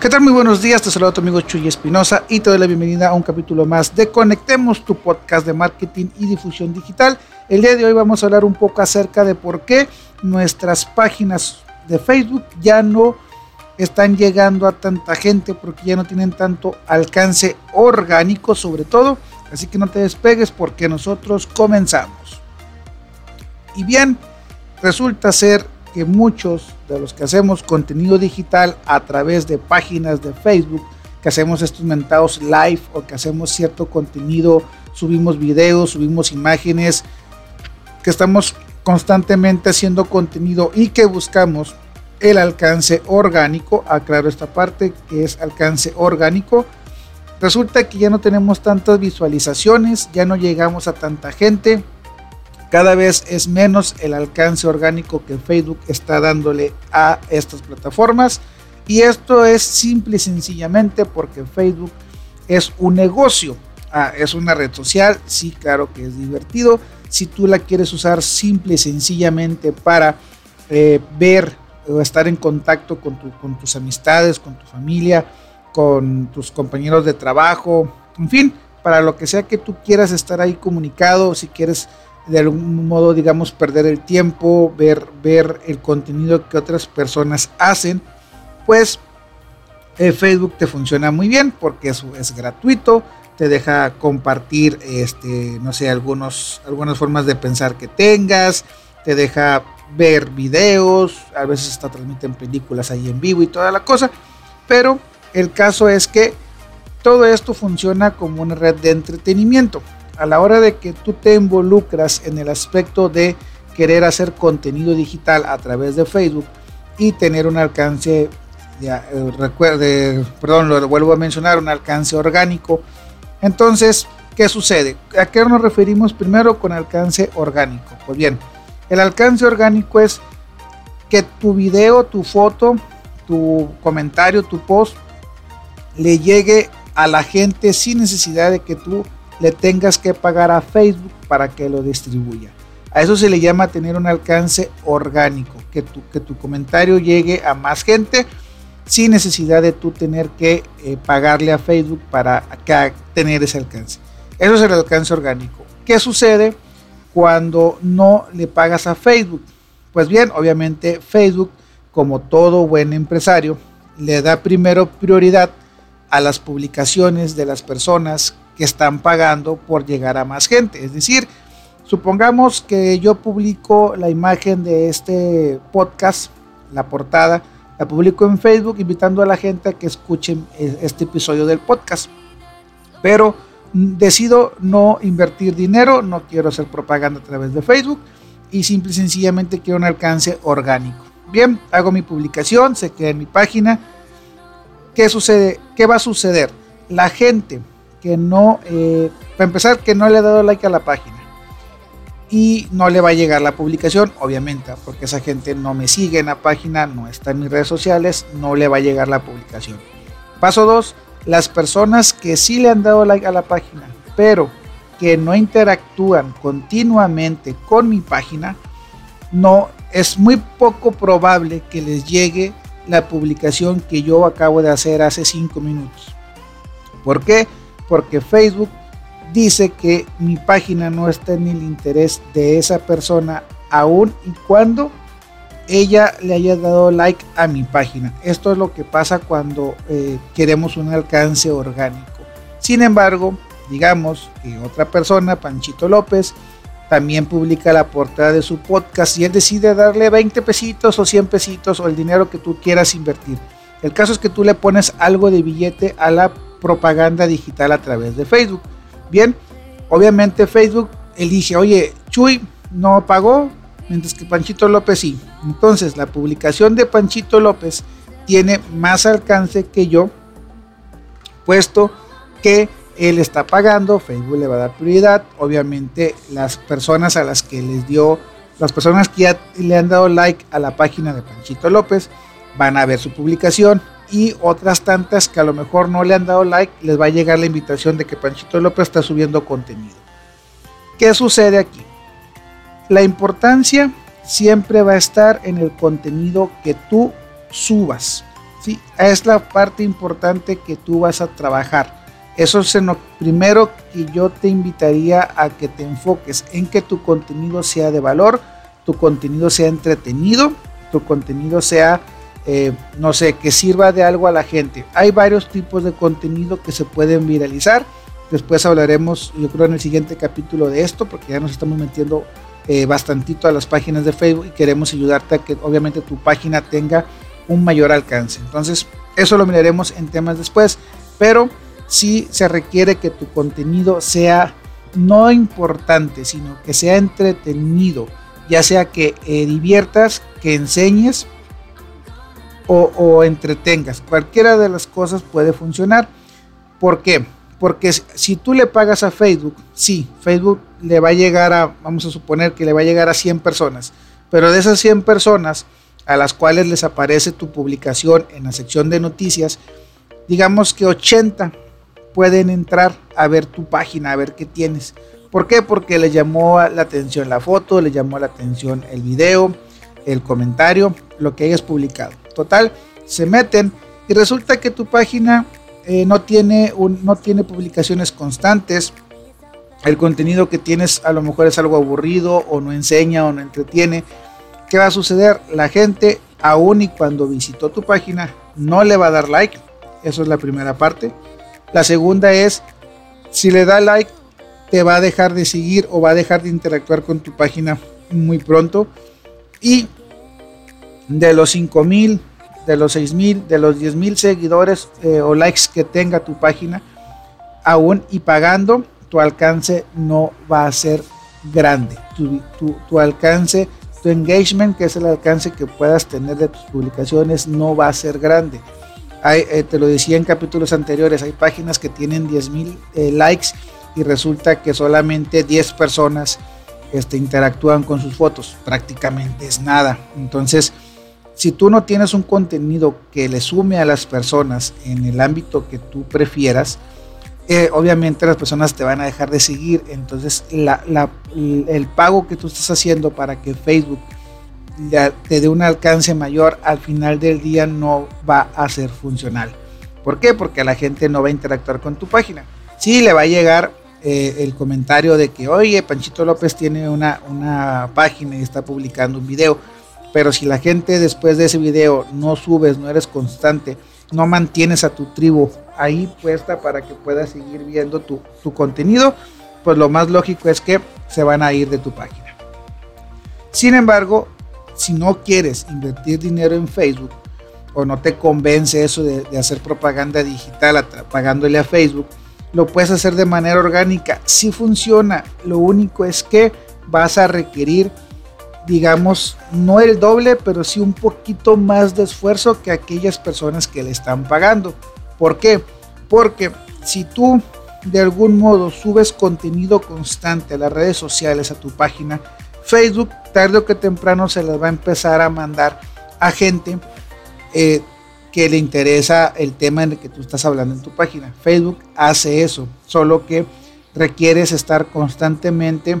¿Qué tal? Muy buenos días, te saludo tu amigo Chuy Espinosa y te doy la bienvenida a un capítulo más de Conectemos, tu podcast de marketing y difusión digital. El día de hoy vamos a hablar un poco acerca de por qué nuestras páginas de Facebook ya no están llegando a tanta gente porque ya no tienen tanto alcance orgánico sobre todo. Así que no te despegues porque nosotros comenzamos. Y bien, resulta ser que muchos de los que hacemos contenido digital a través de páginas de Facebook, que hacemos estos mentados live o que hacemos cierto contenido, subimos videos, subimos imágenes, que estamos constantemente haciendo contenido y que buscamos el alcance orgánico, aclaro esta parte que es alcance orgánico, resulta que ya no tenemos tantas visualizaciones, ya no llegamos a tanta gente, cada vez es menos el alcance orgánico que Facebook está dándole a estas plataformas. Y esto es simple y sencillamente porque Facebook es un negocio. Ah, es una red social, sí, claro que es divertido. Si tú la quieres usar simple y sencillamente para eh, ver o estar en contacto con, con tus amistades, con tu familia, con tus compañeros de trabajo, en fin, para lo que sea que tú quieras estar ahí comunicado, si quieres de algún modo, digamos, perder el tiempo, ver, ver el contenido que otras personas hacen, pues eh, Facebook te funciona muy bien porque es, es gratuito, te deja compartir, este, no sé, algunos, algunas formas de pensar que tengas, te deja ver videos, a veces hasta transmiten películas ahí en vivo y toda la cosa, pero el caso es que todo esto funciona como una red de entretenimiento a la hora de que tú te involucras en el aspecto de querer hacer contenido digital a través de Facebook y tener un alcance, ya, eh, recuerde, perdón, lo vuelvo a mencionar, un alcance orgánico. Entonces, ¿qué sucede? ¿A qué nos referimos primero con alcance orgánico? Pues bien, el alcance orgánico es que tu video, tu foto, tu comentario, tu post le llegue a la gente sin necesidad de que tú le tengas que pagar a Facebook para que lo distribuya. A eso se le llama tener un alcance orgánico, que tu, que tu comentario llegue a más gente sin necesidad de tú tener que eh, pagarle a Facebook para tener ese alcance. Eso es el alcance orgánico. ¿Qué sucede cuando no le pagas a Facebook? Pues bien, obviamente Facebook, como todo buen empresario, le da primero prioridad a las publicaciones de las personas que están pagando por llegar a más gente. Es decir, supongamos que yo publico la imagen de este podcast, la portada, la publico en Facebook invitando a la gente a que escuchen e, este episodio del podcast. Pero decido no invertir dinero, no quiero hacer propaganda a través de Facebook y simple y sencillamente quiero un alcance orgánico. Bien, hago mi publicación, se queda en mi página. ¿Qué sucede? ¿Qué va a suceder? La gente que no, eh, para empezar, que no le ha dado like a la página. Y no le va a llegar la publicación, obviamente, porque esa gente no me sigue en la página, no está en mis redes sociales, no le va a llegar la publicación. Paso 2, las personas que sí le han dado like a la página, pero que no interactúan continuamente con mi página, no es muy poco probable que les llegue la publicación que yo acabo de hacer hace 5 minutos. ¿Por qué? Porque Facebook dice que mi página no está en el interés de esa persona aún y cuando ella le haya dado like a mi página. Esto es lo que pasa cuando eh, queremos un alcance orgánico. Sin embargo, digamos que otra persona, Panchito López, también publica la portada de su podcast y él decide darle 20 pesitos o 100 pesitos o el dinero que tú quieras invertir. El caso es que tú le pones algo de billete a la propaganda digital a través de Facebook. Bien, obviamente Facebook elige, oye, Chuy no pagó, mientras que Panchito López sí. Entonces, la publicación de Panchito López tiene más alcance que yo, puesto que él está pagando, Facebook le va a dar prioridad. Obviamente, las personas a las que les dio, las personas que ya le han dado like a la página de Panchito López, van a ver su publicación y otras tantas que a lo mejor no le han dado like, les va a llegar la invitación de que Panchito López está subiendo contenido. ¿Qué sucede aquí? La importancia siempre va a estar en el contenido que tú subas. ¿sí? Es la parte importante que tú vas a trabajar. Eso es lo primero que yo te invitaría a que te enfoques en que tu contenido sea de valor, tu contenido sea entretenido, tu contenido sea, eh, no sé, que sirva de algo a la gente. Hay varios tipos de contenido que se pueden viralizar. Después hablaremos, yo creo, en el siguiente capítulo de esto, porque ya nos estamos metiendo eh, bastantito a las páginas de Facebook y queremos ayudarte a que obviamente tu página tenga un mayor alcance. Entonces, eso lo miraremos en temas después, pero sí se requiere que tu contenido sea no importante, sino que sea entretenido, ya sea que eh, diviertas, que enseñes o, entretengas. Cualquiera de las cosas puede funcionar. ¿Por qué? Porque si tú le pagas a Facebook, sí, Facebook le va a llegar a, vamos a suponer que le va a llegar a 100 personas, pero de esas 100 personas a las cuales les aparece tu publicación en la sección de noticias, digamos que 80 pueden entrar a ver tu página, a ver qué tienes. ¿Por qué? Porque le llamó la atención la foto, le llamó la atención el video, el comentario, lo que hayas publicado. Total, se meten y resulta que tu página eh, no, tiene no tiene publicaciones constantes. El contenido que tienes a lo mejor es algo aburrido o no enseña o no entretiene. ¿Qué va a suceder? La gente, aún y cuando visitó tu página, no le va a dar like. Eso es la primera parte. La segunda es, si le da like, te va a dejar de seguir o va a dejar de interactuar con tu página muy pronto. Y de los 5000, de los 6000, de los 10000 seguidores eh, o likes que tenga tu página, aún y pagando, tu alcance no va a ser grande. Tu, tu alcance, tu engagement, que es el alcance que puedas tener de tus publicaciones, no va a ser grande. Eh, te lo decía en capítulos anteriores, hay páginas que tienen 10.000 mil eh, likes y resulta que solamente 10 personas este, interactúan con sus fotos. Prácticamente es nada. Entonces, si tú no tienes un contenido que le sume a las personas en el ámbito que tú prefieras, eh, obviamente las personas te van a dejar de seguir. Entonces, el pago que tú estás haciendo para que Facebook te dé un alcance mayor, al final del día no va a ser funcional. ¿Por qué? Porque la gente no va a interactuar con tu página. Sí, le va a llegar eh, el comentario de que, oye, Panchito López tiene una, una página y está publicando un video. Pero si la gente después de ese video no subes, no eres constante, no mantienes a tu tribu ahí puesta para que puedas seguir viendo tu, contenido, pues lo más lógico es que se van a ir de tu página. Sin embargo, si no quieres invertir dinero en Facebook o no te convence eso de, hacer propaganda digital pagándole a Facebook, lo puedes hacer de manera orgánica. Si funciona, lo único es que vas a requerir, digamos, no el doble, pero sí un poquito más de esfuerzo que aquellas personas que le están pagando. ¿Por qué? Porque si tú de algún modo subes contenido constante a las redes sociales, a tu página, Facebook tarde o que temprano se las va a empezar a mandar a gente eh, que le interesa el tema en el que tú estás hablando en tu página. Facebook hace eso, solo que requieres estar constantemente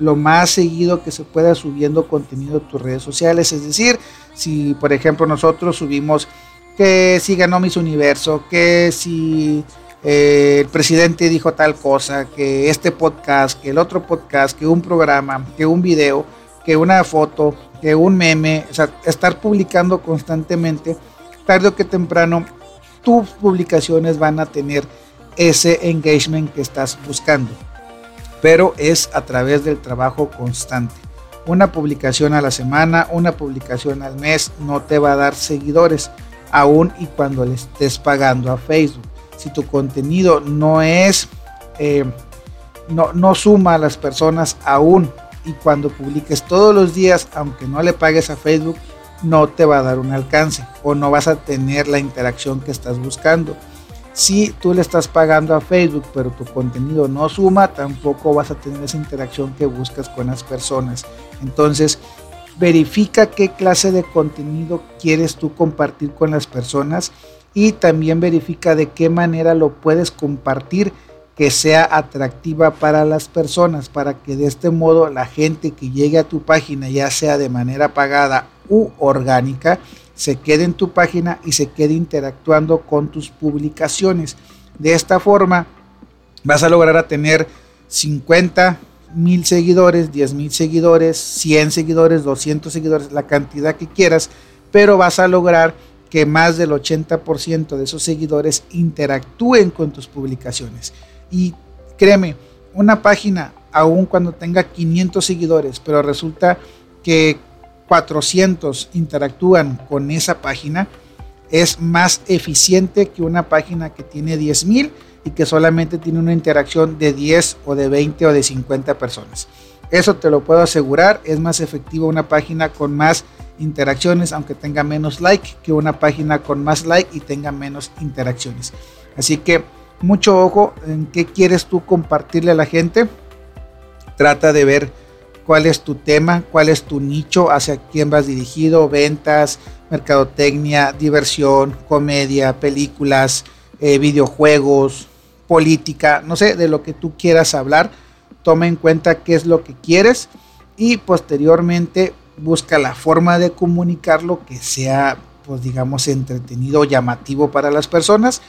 lo más seguido que se pueda subiendo contenido a tus redes sociales. Es decir, si por ejemplo nosotros subimos que si ganó Miss Universo, que si eh, el presidente dijo tal cosa, que este podcast, que el otro podcast, que un programa, que un video, que una foto, que un meme, o sea, estar publicando constantemente, tarde o que temprano, tus publicaciones van a tener ese engagement que estás buscando. Pero es a través del trabajo constante. Una publicación a la semana, una publicación al mes no te va a dar seguidores, aún y cuando le estés pagando a Facebook si tu contenido no es, eh, no, no suma a las personas aún y cuando publiques todos los días, aunque no le pagues a Facebook, no te va a dar un alcance o no vas a tener la interacción que estás buscando. Si tú le estás pagando a Facebook, pero tu contenido no suma, tampoco vas a tener esa interacción que buscas con las personas. Entonces, verifica qué clase de contenido quieres tú compartir con las personas y también verifica de qué manera lo puedes compartir que sea atractiva para las personas, para que de este modo la gente que llegue a tu página, ya sea de manera pagada u orgánica, se quede en tu página y se quede interactuando con tus publicaciones. De esta forma vas a lograr a tener 50 mil seguidores, 10 mil seguidores, 100 seguidores, 200 seguidores, la cantidad que quieras, pero vas a lograr que más del 80% de esos seguidores interactúen con tus publicaciones. Y créeme, una página, aun cuando tenga 500 seguidores, pero resulta que 400 interactúan con esa página, es más eficiente que una página que tiene 10 mil y que solamente tiene una interacción de 10 o de 20 o de 50 personas. Eso te lo puedo asegurar, es más efectiva una página con más interacciones, aunque tenga menos like, que una página con más like y tenga menos interacciones. Así que mucho ojo en qué quieres tú compartirle a la gente. Trata de ver cuál es tu tema, cuál es tu nicho, hacia quién vas dirigido, ventas, mercadotecnia, diversión, comedia, películas, eh, videojuegos, política, no sé, de lo que tú quieras hablar. Toma en cuenta qué es lo que quieres y posteriormente busca la forma de comunicarlo que sea, pues digamos, entretenido, llamativo para las personas.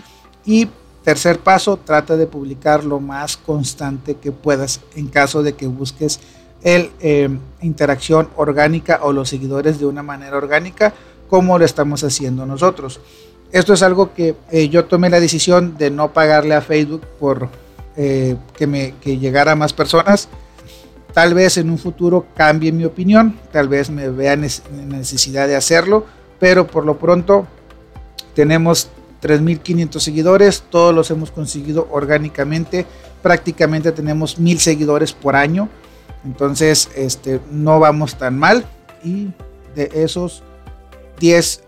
Y tercer paso, trata de publicar lo más constante que puedas en caso de que busques el eh, interacción orgánica o los seguidores de una manera orgánica como lo estamos haciendo nosotros. Esto es algo que eh, yo tomé la decisión de no pagarle a Facebook por eh, que, me, que llegara más personas. Tal vez en un futuro cambie mi opinión, tal vez me vea necesidad de hacerlo, pero por lo pronto tenemos 3.500 seguidores, todos los hemos conseguido orgánicamente, prácticamente tenemos 1.000 seguidores por año, entonces este, no vamos tan mal y de esos 10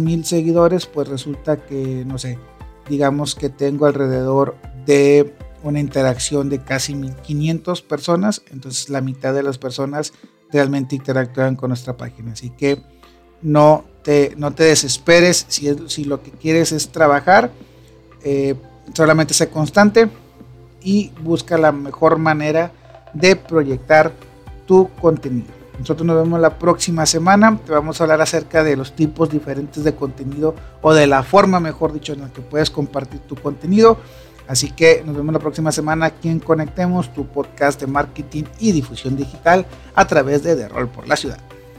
mil seguidores, pues resulta que, no sé, digamos que tengo alrededor de una interacción de casi 1500 personas, entonces la mitad de las personas realmente interactúan con nuestra página. Así que no te, no te desesperes si, si lo que quieres es trabajar, eh, solamente sé constante y busca la mejor manera de proyectar tu contenido. Nosotros nos vemos la próxima semana. Te vamos a hablar acerca de los tipos diferentes de contenido o de la forma, mejor dicho, en la que puedes compartir tu contenido. Así que nos vemos la próxima semana aquí en Conectemos, tu podcast de marketing y difusión digital a través de The Roll por la Ciudad.